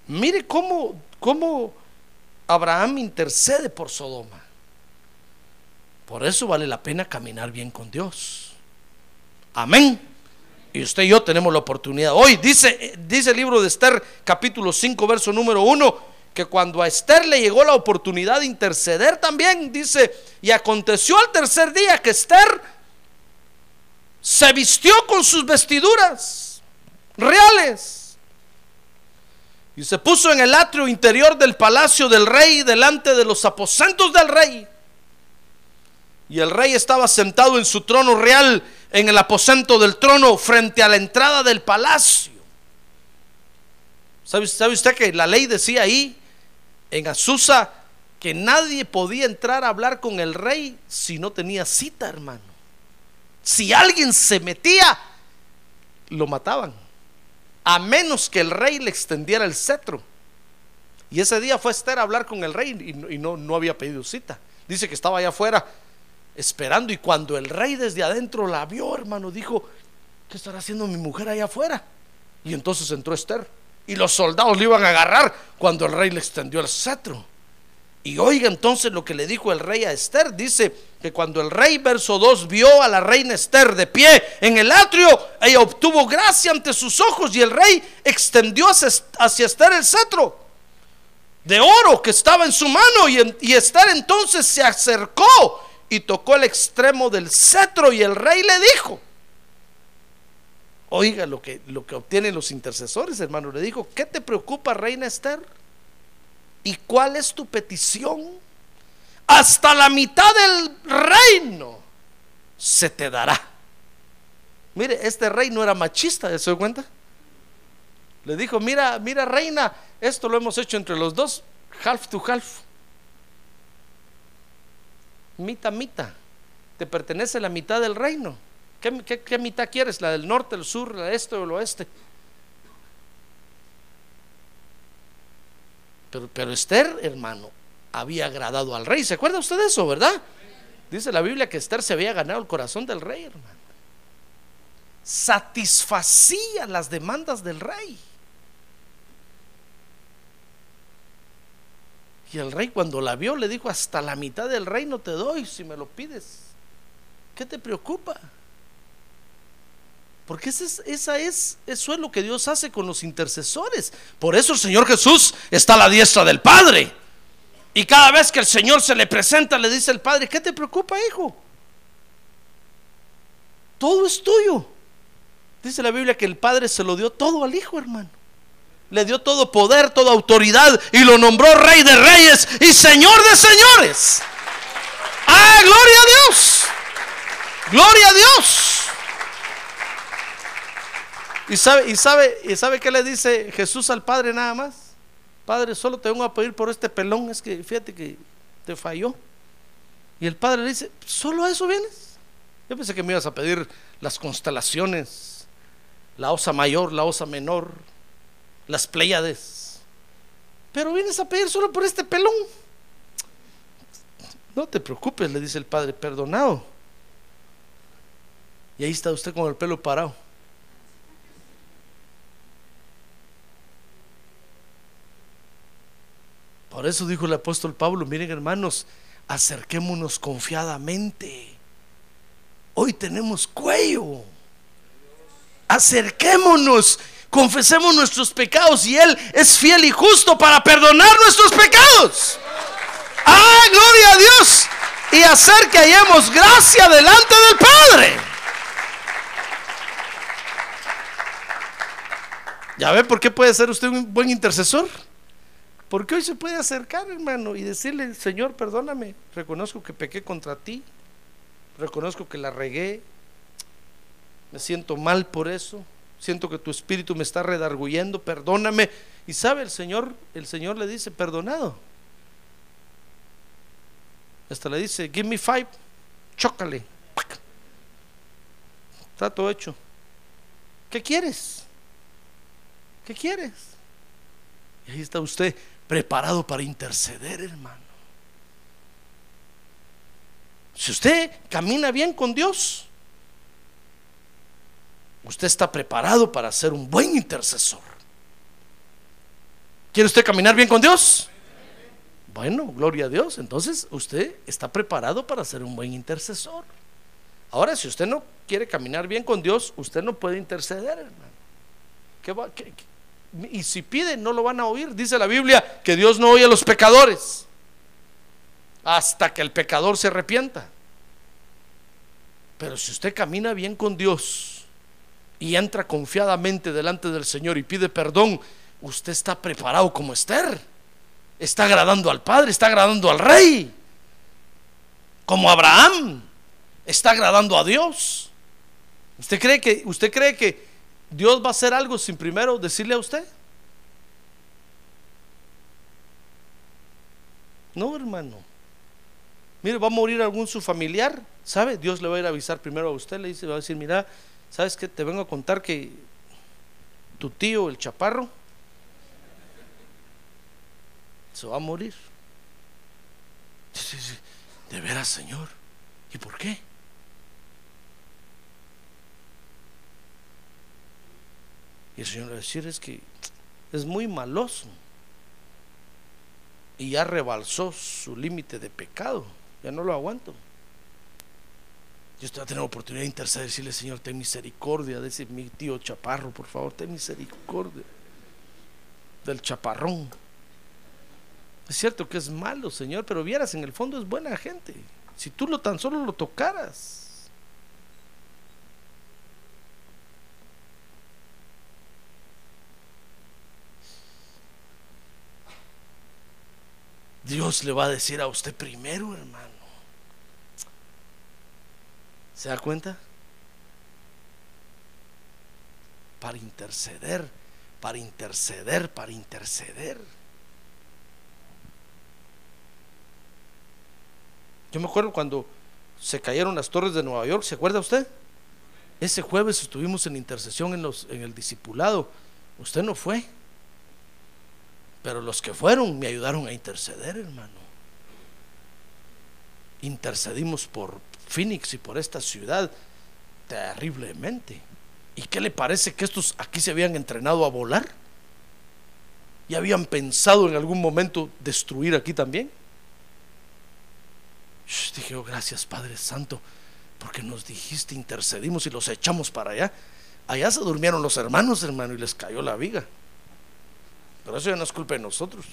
Mire cómo, cómo Abraham intercede por Sodoma. Por eso vale la pena caminar bien con Dios. Amén. Y usted y yo tenemos la oportunidad. Hoy dice, dice el libro de Esther, capítulo 5, verso número 1, que cuando a Esther le llegó la oportunidad de interceder también, dice, y aconteció al tercer día que Esther se vistió con sus vestiduras reales y se puso en el atrio interior del palacio del rey delante de los aposentos del rey. Y el rey estaba sentado en su trono real en el aposento del trono frente a la entrada del palacio. ¿Sabe, usted que la ley decía ahí en Azusa que nadie podía entrar a hablar con el rey si no tenía cita, hermano? Si alguien se metía, lo mataban a menos que el rey le extendiera el cetro. Y ese día fue Esther a hablar con el rey y, no, no había pedido cita. Dice que estaba allá afuera esperando y cuando el rey desde adentro la vio, hermano, dijo, ¿qué estará haciendo mi mujer allá afuera? Y entonces entró Esther y los soldados le iban a agarrar cuando el rey le extendió el cetro. Y oiga entonces lo que le dijo el rey a Esther. Dice que cuando el rey, verso 2, vio a la reina Esther de pie en el atrio, ella obtuvo gracia ante sus ojos y el rey extendió hacia, Esther el cetro de oro que estaba en su mano. Y, y Esther entonces se acercó y tocó el extremo del cetro y el rey le dijo. Oiga lo que, lo que obtienen los intercesores, hermano. Le dijo, ¿qué te preocupa, reina Esther? ¿Y cuál es tu petición? Hasta la mitad del reino se te dará. Mire, este rey no era machista, ¿se da cuenta? Le dijo, mira, mira reina, esto lo hemos hecho entre los dos, half to half. Mita, mita. Te pertenece la mitad del reino. ¿Qué, mitad quieres? ¿La del norte, el sur, el este o el oeste? Pero, Esther, hermano, había agradado al rey. ¿Se acuerda usted de eso, verdad? Dice la Biblia que Esther se había ganado el corazón del rey, hermano. Satisfacía las demandas del rey. Y el rey cuando la vio le dijo, hasta la mitad del reino te doy si me lo pides. ¿Qué te preocupa? Porque esa es, eso es lo que Dios hace con los intercesores. Por eso el Señor Jesús está a la diestra del Padre. Y cada vez que el Señor se le presenta, le dice el Padre, ¿qué te preocupa, hijo? Todo es tuyo. Dice la Biblia que el Padre se lo dio todo al Hijo, hermano. Le dio todo poder, toda autoridad y lo nombró Rey de Reyes y Señor de Señores. ¡Ah, gloria a Dios! ¡Gloria a Dios! ¿Y sabe, y, sabe, ¿Y sabe qué le dice Jesús al Padre nada más? Padre, solo te vengo a pedir por este pelón, es que fíjate que te falló. Y el Padre le dice, ¿solo a eso vienes? Yo pensé que me ibas a pedir las constelaciones, la osa mayor, la osa menor, las Pléyades. Pero vienes a pedir solo por este pelón. No te preocupes, le dice el padre, perdonado. Y ahí está usted con el pelo parado. Por eso dijo el apóstol Pablo, miren hermanos, acerquémonos confiadamente. Hoy tenemos cuello. Acerquémonos, confesemos nuestros pecados y Él es fiel y justo para perdonar nuestros pecados. ¡Ah, gloria a Dios! Y hacer que hallemos gracia delante del Padre. ¿Ya ve por qué puede ser usted un buen intercesor? Porque hoy se puede acercar, hermano, y decirle, Señor, perdóname, reconozco que pequé contra ti, reconozco que la regué, me siento mal por eso, siento que tu espíritu me está redarguyendo, perdóname. Y sabe, el Señor, el Señor le dice, perdonado. Hasta le dice, give me five, chócale. Está todo hecho. ¿Qué quieres? ¿Qué quieres? Y ahí está usted preparado para interceder, hermano. Si usted camina bien con Dios, usted está preparado para ser un buen intercesor. ¿Quiere usted caminar bien con Dios? Bueno, gloria a Dios. Entonces usted está preparado para ser un buen intercesor. Ahora, si usted no quiere caminar bien con Dios, usted no puede interceder, hermano. Y si piden no lo van a oír. Dice la Biblia que Dios no oye a los pecadores hasta que el pecador se arrepienta. Pero si usted camina bien con Dios y entra confiadamente delante del Señor y pide perdón, usted está preparado como Esther. Está agradando al Padre, está agradando al Rey. Como Abraham, está agradando a Dios. ¿Usted cree que usted cree que Dios va a hacer algo sin primero decirle a usted? No, hermano. Mire, va a morir algún su familiar, ¿sabe? Dios le va a ir a avisar primero a usted, le dice, va a decir, mira, ¿sabes qué? Te vengo a contar que tu tío, el chaparro, se va a morir. De veras, Señor. ¿Y por qué? Y el Señor le va a decir es que es muy maloso. Y ya rebalsó su límite de pecado. Ya no lo aguanto. Yo estoy a tener oportunidad de interceder decirle, Señor, ten misericordia de ese mi tío chaparro, por favor, ten misericordia del chaparrón. Es cierto que es malo, Señor, pero vieras, en el fondo es buena gente. Si tú lo tan solo lo tocaras. Dios le va a decir a usted primero, hermano. ¿Se da cuenta? Para interceder, para interceder, para interceder. Yo me acuerdo cuando se cayeron las torres de Nueva York, ¿se acuerda usted? Ese jueves estuvimos en intercesión en, el discipulado. Usted no fue. Pero los que fueron me ayudaron a interceder, hermano. Intercedimos por Phoenix y por esta ciudad terriblemente. ¿Y qué le parece que estos aquí se habían entrenado a volar? ¿Y habían pensado en algún momento destruir aquí también? dije, oh, gracias Padre Santo, porque nos dijiste, intercedimos y los echamos para allá. Allá se durmieron los hermanos, hermano, y les cayó la viga. Pero eso ya no es culpa de nosotros.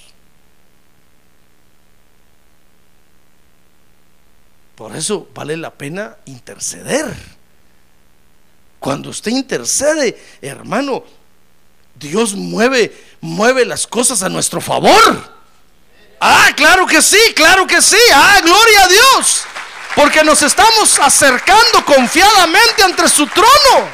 Por eso vale la pena interceder. Cuando usted intercede, hermano, Dios mueve, mueve las cosas a nuestro favor. Ah, claro que sí, claro que sí. Ah, gloria a Dios. Porque nos estamos acercando confiadamente ante su trono.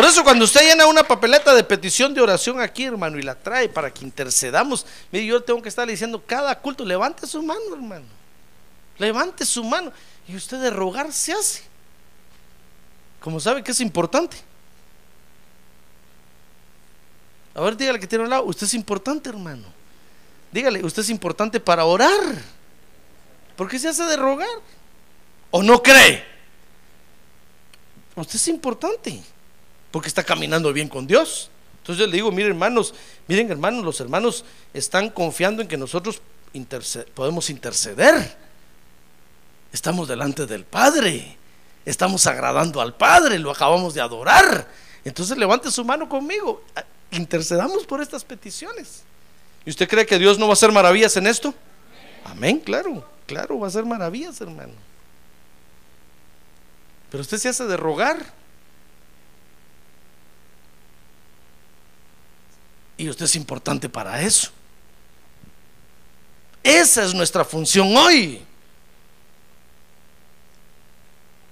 Por eso cuando usted llena una papeleta de petición de oración aquí, hermano, y la trae para que intercedamos, mire, yo tengo que estar diciendo cada culto, levante su mano, hermano. Levante su mano. Y usted de rogar se hace. Como sabe que es importante. A ver, dígale que tiene al lado, usted es importante, hermano. dígale, usted es importante para orar. ¿Por qué se hace de rogar? ¿O no cree? Usted es importante porque está caminando bien con Dios. Entonces yo le digo, miren hermanos, miren hermanos, los hermanos están confiando en que nosotros podemos interceder. Estamos delante del Padre, estamos agradando al Padre, lo acabamos de adorar. Entonces levante su mano conmigo, intercedamos por estas peticiones. ¿Y usted cree que Dios no va a hacer maravillas en esto? Amén, claro, claro, va a hacer maravillas, hermano. Pero usted se hace de rogar. Y usted es importante para eso. Esa es nuestra función hoy.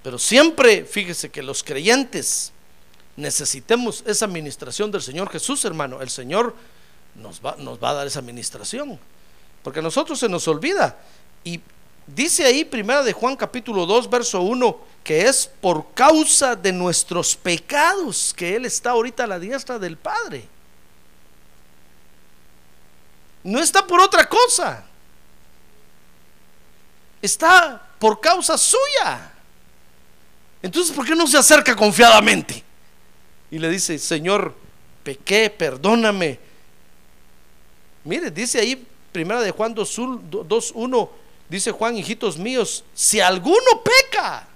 Pero siempre, fíjese que los creyentes necesitemos esa administración del Señor Jesús, hermano. El Señor nos va, nos va a dar esa administración. Porque a nosotros se nos olvida. Y dice ahí, primera de Juan capítulo 2, verso 1, que es por causa de nuestros pecados que Él está ahorita a la diestra del Padre. No está por otra cosa. Está por causa suya. Entonces, ¿por qué no se acerca confiadamente? Y le dice, Señor, pequé, perdóname. Mire, dice ahí, primera de Juan 2.1, dice Juan, hijitos míos, si alguno peca,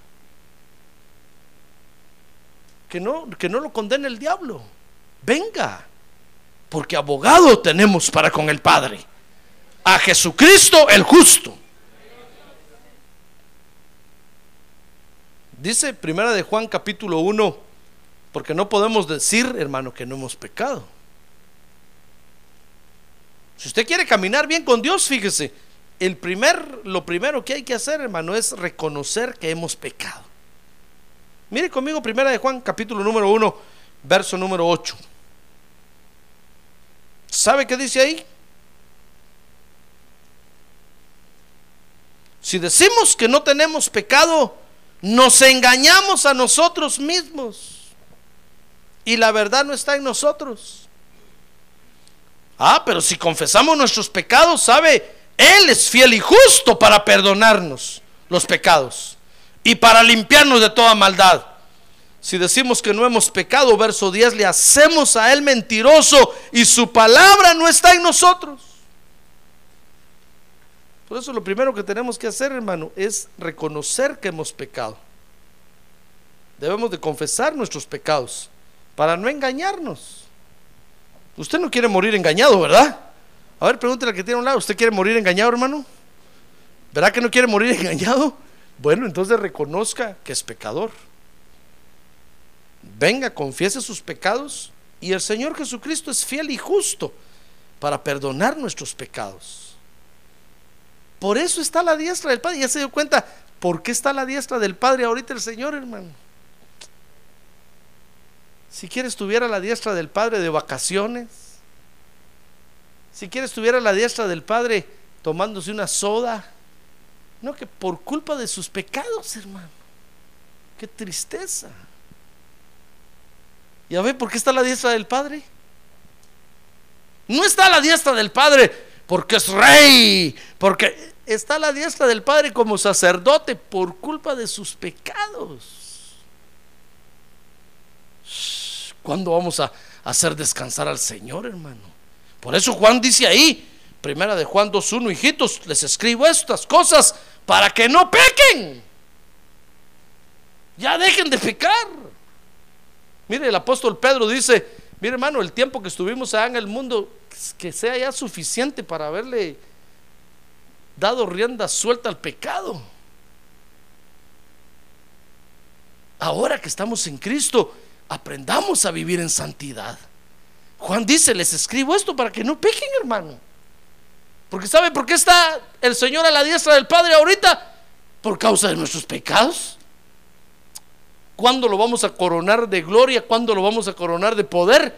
que no, que no lo condene el diablo. Venga, porque abogado tenemos para con el Padre. A Jesucristo el justo. Dice Primera de Juan capítulo 1, porque no podemos decir, hermano, que no hemos pecado. Si usted quiere caminar bien con Dios, fíjese, el primer, lo primero que hay que hacer, hermano, es reconocer que hemos pecado. Mire conmigo Primera de Juan capítulo número 1, verso número 8. ¿Sabe qué dice ahí? Si decimos que no tenemos pecado, nos engañamos a nosotros mismos. Y la verdad no está en nosotros. Ah, pero si confesamos nuestros pecados, ¿sabe? Él es fiel y justo para perdonarnos los pecados y para limpiarnos de toda maldad. Si decimos que no hemos pecado, verso 10, le hacemos a Él mentiroso y su palabra no está en nosotros. Por eso lo primero que tenemos que hacer, hermano, es reconocer que hemos pecado. Debemos de confesar nuestros pecados para no engañarnos. Usted no quiere morir engañado, ¿verdad? A ver, pregúntele al que tiene a un lado, ¿usted quiere morir engañado, hermano? ¿Verdad que no quiere morir engañado? Bueno, entonces reconozca que es pecador venga, confiese sus pecados y el Señor Jesucristo es fiel y justo para perdonar nuestros pecados. Por eso está la diestra del Padre. Ya se dio cuenta, ¿por qué está la diestra del Padre ahorita el Señor, hermano? Si quiere estuviera la diestra del Padre de vacaciones, si quiere estuviera la diestra del Padre tomándose una soda, no que por culpa de sus pecados, hermano. Qué tristeza. ¿Ya ve por qué está la diestra del Padre? No está la diestra del Padre porque es rey, porque está la diestra del Padre como sacerdote por culpa de sus pecados. ¿Cuándo vamos a hacer descansar al Señor, hermano? Por eso Juan dice ahí, primera de Juan 2.1, hijitos, les escribo estas cosas para que no pequen. Ya dejen de pecar. Mire, el apóstol Pedro dice, mire hermano, el tiempo que estuvimos allá en el mundo, que sea ya suficiente para haberle dado rienda suelta al pecado. Ahora que estamos en Cristo, aprendamos a vivir en santidad. Juan dice, les escribo esto para que no pequen, hermano. Porque ¿sabe por qué está el Señor a la diestra del Padre ahorita? Por causa de nuestros pecados. ¿Cuándo lo vamos a coronar de gloria? ¿Cuándo lo vamos a coronar de poder?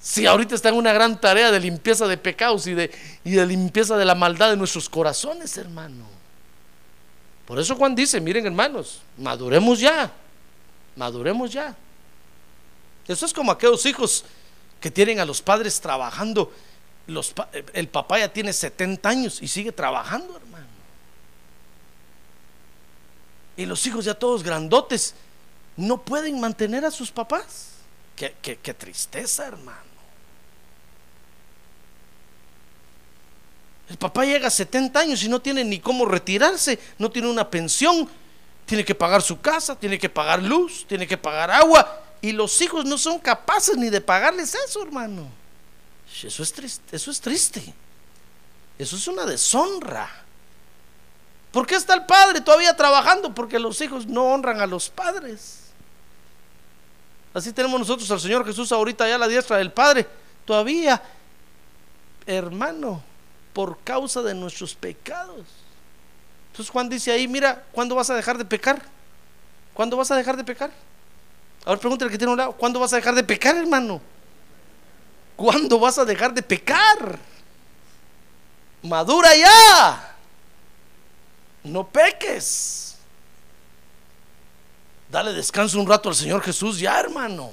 Si ahorita está en una gran tarea de limpieza de pecados y de, y de limpieza de la maldad de nuestros corazones, hermano. Por eso Juan dice, miren hermanos, maduremos ya, maduremos ya. Eso es como aquellos hijos que tienen a los padres trabajando el papá ya tiene 70 años y sigue trabajando, hermano. Y los hijos ya todos grandotes no pueden mantener a sus papás. Qué, qué- tristeza, hermano. El papá llega a 70 años y no tiene ni cómo retirarse, no tiene una pensión, tiene que pagar su casa, tiene que pagar luz, tiene que pagar agua, y los hijos no son capaces ni de pagarles eso, hermano. Eso es triste, eso es triste. Eso es una deshonra. ¿Por qué está el padre todavía trabajando? Porque los hijos no honran a los padres. Así tenemos nosotros al Señor Jesús ahorita ya a la diestra del Padre. Todavía, hermano, por causa de nuestros pecados. Entonces Juan dice ahí, mira, ¿cuándo vas a dejar de pecar? ¿Cuándo vas a dejar de pecar? Ahora pregúntale al que tiene un lado, ¿cuándo vas a dejar de pecar, hermano? ¿Cuándo vas a dejar de pecar? Madura ya. No peques. Dale descanso un rato al Señor Jesús ya, hermano.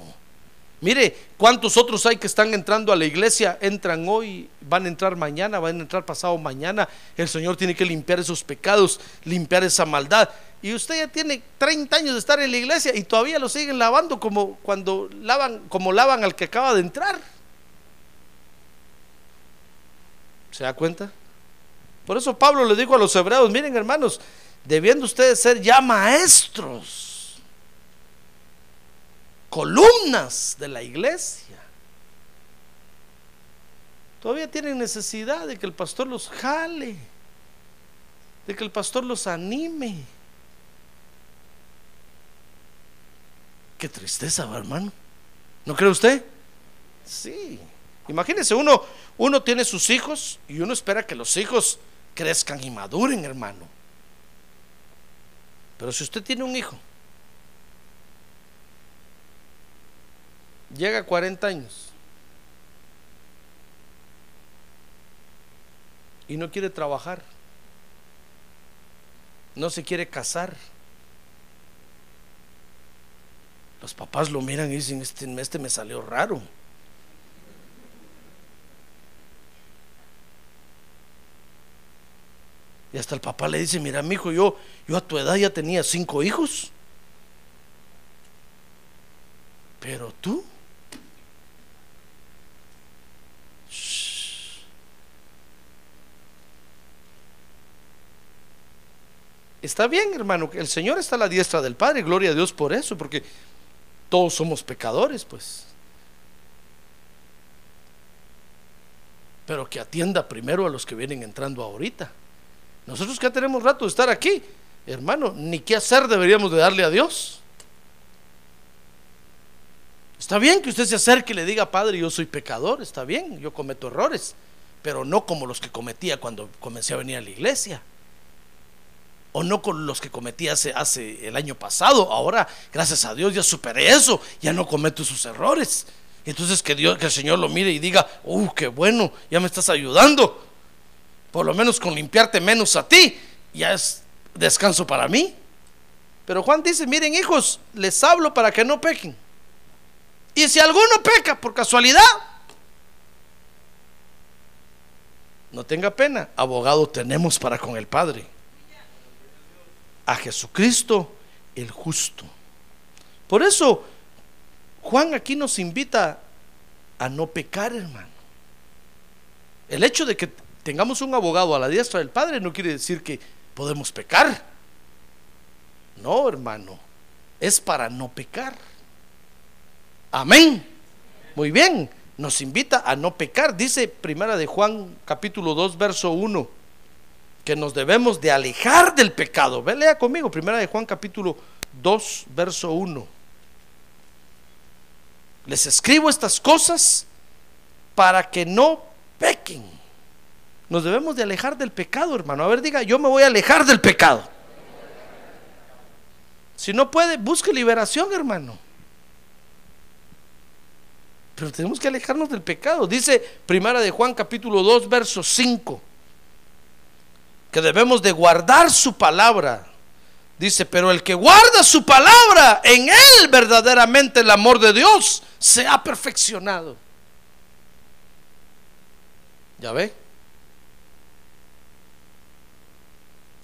Mire, ¿cuántos otros hay que están entrando a la iglesia? Entran hoy, van a entrar mañana, van a entrar pasado mañana. El Señor tiene que limpiar esos pecados, limpiar esa maldad. Y usted ya tiene 30 años de estar en la iglesia y todavía lo siguen lavando como cuando lavan, como lavan al que acaba de entrar. ¿Se da cuenta? Por eso Pablo le dijo a los hebreos, miren hermanos, debiendo ustedes ser ya maestros columnas de la iglesia. Todavía tienen necesidad de que el pastor los jale, de que el pastor los anime. Qué tristeza, ¿va, hermano. ¿No cree usted? Sí. Imagínese, uno, uno tiene sus hijos y uno espera que los hijos crezcan y maduren, hermano. Pero si usted tiene un hijo llega a 40 años y no quiere trabajar, no se quiere casar. Los papás lo miran y dicen, este, este me salió raro. Y hasta el papá le dice, mira, mi hijo, yo, yo a tu edad ya tenía cinco hijos. Pero tú, Está bien, hermano, el Señor está a la diestra del Padre, gloria a Dios por eso, porque todos somos pecadores, pues. Pero que atienda primero a los que vienen entrando ahorita. Nosotros que tenemos rato de estar aquí, hermano, ni qué hacer deberíamos de darle a Dios. Está bien que usted se acerque y le diga, Padre, yo soy pecador, está bien, yo cometo errores, pero no como los que cometía cuando comencé a venir a la iglesia. O no con los que cometí hace, el año pasado. Ahora, gracias a Dios, ya superé eso, ya no cometo esos errores. Entonces que Dios, que el Señor lo mire y diga, uh, qué bueno, ya me estás ayudando. Por lo menos con limpiarte menos a ti, ya es descanso para mí. Pero Juan dice, miren hijos, les hablo para que no pequen. Y si alguno peca por casualidad, no tenga pena, abogado tenemos para con el Padre. A Jesucristo el justo. Por eso Juan aquí nos invita a no pecar, hermano. El hecho de que tengamos un abogado a la diestra del Padre no quiere decir que podemos pecar. No, hermano, es para no pecar. Amén. Muy bien, nos invita a no pecar. Dice Primera de Juan capítulo 2 verso 1 que nos debemos de alejar del pecado. Ve, lea conmigo, Primera de Juan capítulo 2 verso 1. Les escribo estas cosas para que no pequen. Nos debemos de alejar del pecado, hermano. A ver, diga, yo me voy a alejar del pecado. Si no puede, busque liberación, hermano. Pero tenemos que alejarnos del pecado. Dice Primera de Juan capítulo 2, verso 5, que debemos de guardar su palabra. Dice, pero el que guarda su palabra, en él verdaderamente el amor de Dios se ha perfeccionado. ¿Ya ve?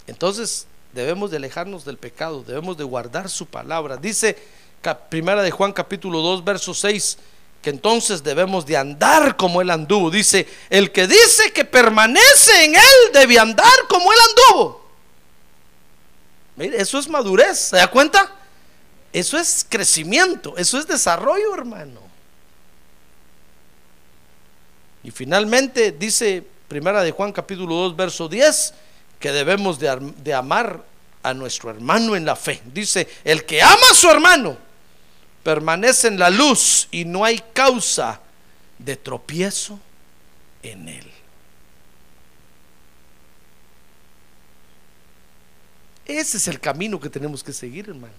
Entonces debemos de alejarnos del pecado, debemos de guardar su palabra. Dice Primera de Juan capítulo 2, verso 6, que entonces debemos de andar como él anduvo. Dice, el que dice que permanece en él debe andar como él anduvo. Mire, eso es madurez, ¿se da cuenta? Eso es crecimiento, eso es desarrollo, hermano. Y finalmente dice Primera de Juan capítulo 2, verso 10, que debemos de, de amar a nuestro hermano en la fe. Dice, el que ama a su hermano permanece en la luz y no hay causa de tropiezo en él. Ese es el camino que tenemos que seguir, hermano.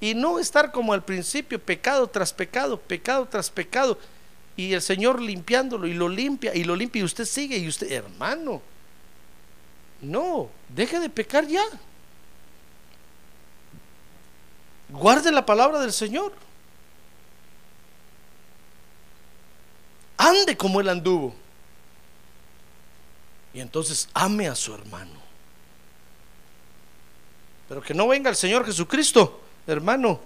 Y no estar como al principio, pecado tras pecado, pecado tras pecado, y el Señor limpiándolo y lo limpia y lo limpia y usted sigue y usted, hermano, no, deje de pecar ya. Guarde la palabra del Señor. Ande como él anduvo. Y entonces ame a su hermano. Pero que no venga el Señor Jesucristo, hermano,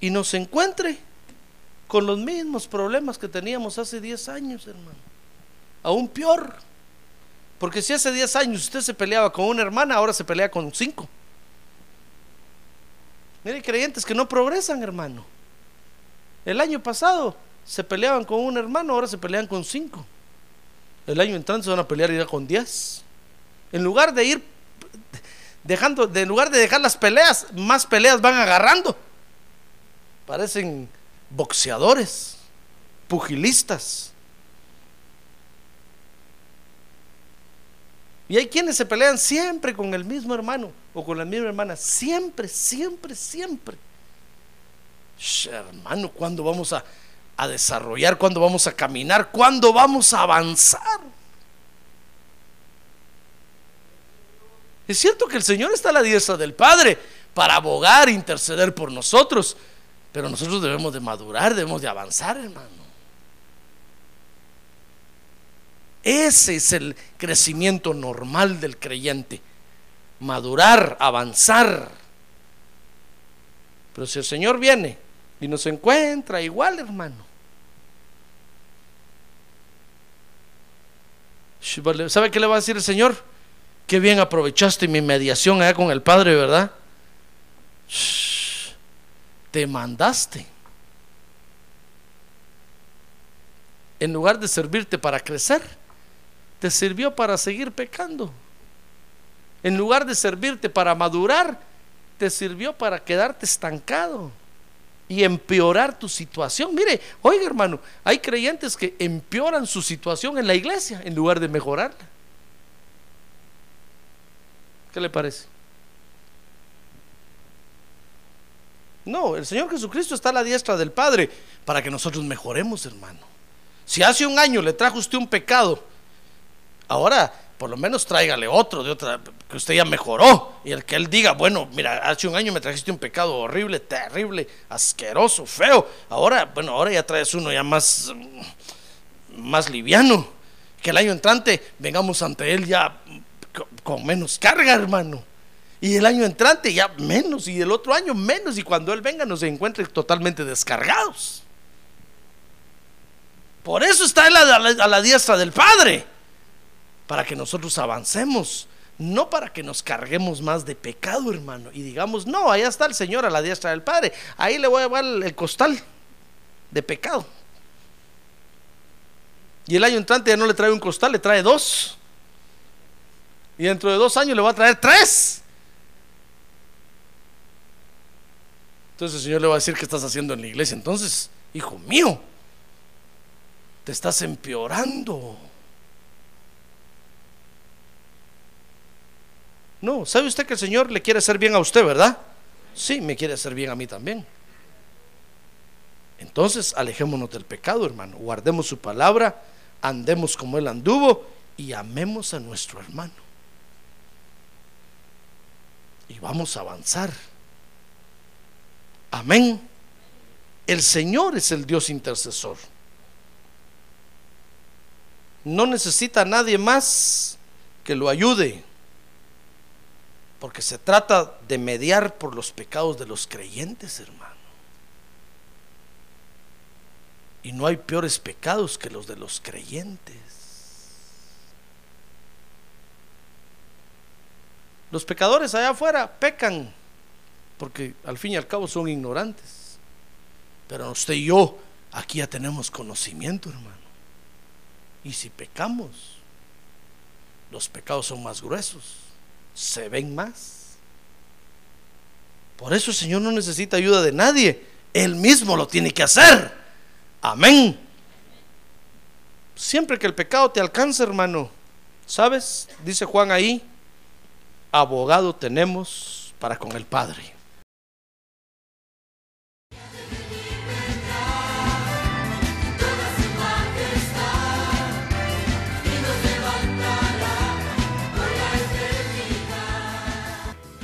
y nos encuentre con los mismos problemas que teníamos hace 10 años, hermano. Aún peor. Porque si hace 10 años usted se peleaba con una hermana, ahora se pelea con cinco. Mire, creyentes que no progresan, hermano. El año pasado se peleaban con un hermano, ahora se pelean con cinco. El año entrante se van a pelear ya con diez. En lugar de ir dejando, de, en lugar de dejar las peleas, más peleas van agarrando. Parecen boxeadores, pugilistas. Y hay quienes se pelean siempre con el mismo hermano o con la misma hermana. Siempre, siempre, siempre. hermano, ¿cuándo vamos a, a desarrollar? ¿Cuándo vamos a caminar? ¿Cuándo vamos a avanzar? Es cierto que el Señor está a la diestra del Padre para abogar, interceder por nosotros, pero nosotros debemos de madurar, debemos de avanzar, hermano. Ese es el crecimiento normal del creyente. Madurar, avanzar. Pero si el Señor viene y nos encuentra igual, hermano. ¿Sabe qué le va a decir el Señor? Qué bien aprovechaste mi mediación allá con el Padre, ¿verdad? te mandaste. En lugar de servirte para crecer, te sirvió para seguir pecando. En lugar de servirte para madurar, te sirvió para quedarte estancado y empeorar tu situación. Mire, oiga hermano, hay creyentes que empeoran su situación en la iglesia en lugar de mejorarla. ¿Qué le parece? No, el Señor Jesucristo está a la diestra del Padre para que nosotros mejoremos, hermano. Si hace un año le trajo usted un pecado Ahora, por lo menos tráigale otro de otra, que usted ya mejoró. Y el que él diga, bueno, mira, hace un año me trajiste un pecado horrible, terrible, asqueroso, feo. Ahora, bueno, ahora ya traes uno ya más, más liviano. Que el año entrante vengamos ante él ya con menos carga, hermano. Y el año entrante ya menos, y el otro año menos, y cuando Él venga nos encuentre totalmente descargados. Por eso está Él a la, a la diestra del Padre para que nosotros avancemos, no para que nos carguemos más de pecado, hermano, y digamos, no, allá está el Señor a la diestra del Padre, ahí le voy a llevar el costal de pecado. Y el año entrante ya no le trae un costal, le trae dos. Y dentro de dos años le va a traer tres. Entonces el Señor le va a decir qué estás haciendo en la iglesia. Entonces, hijo mío, te estás empeorando. No, ¿sabe usted que el Señor le quiere hacer bien a usted, verdad? Sí, me quiere hacer bien a mí también. Entonces, alejémonos del pecado, hermano. Guardemos su palabra, andemos como Él anduvo y amemos a nuestro hermano. Y vamos a avanzar. Amén. El Señor es el Dios intercesor. no necesita a nadie más que lo ayude, porque se trata de mediar por los pecados de los creyentes, hermano. Y no hay peores pecados que los de los creyentes. Los pecadores allá afuera pecan, porque al fin y al cabo son ignorantes. Pero usted y yo aquí ya tenemos conocimiento, hermano. Y si pecamos, los pecados son más gruesos, se ven más. Por eso el Señor no necesita ayuda de nadie, Él mismo lo tiene que hacer. Amén. Siempre que el pecado te alcance, hermano, ¿sabes? Dice Juan ahí, abogado tenemos para con el Padre.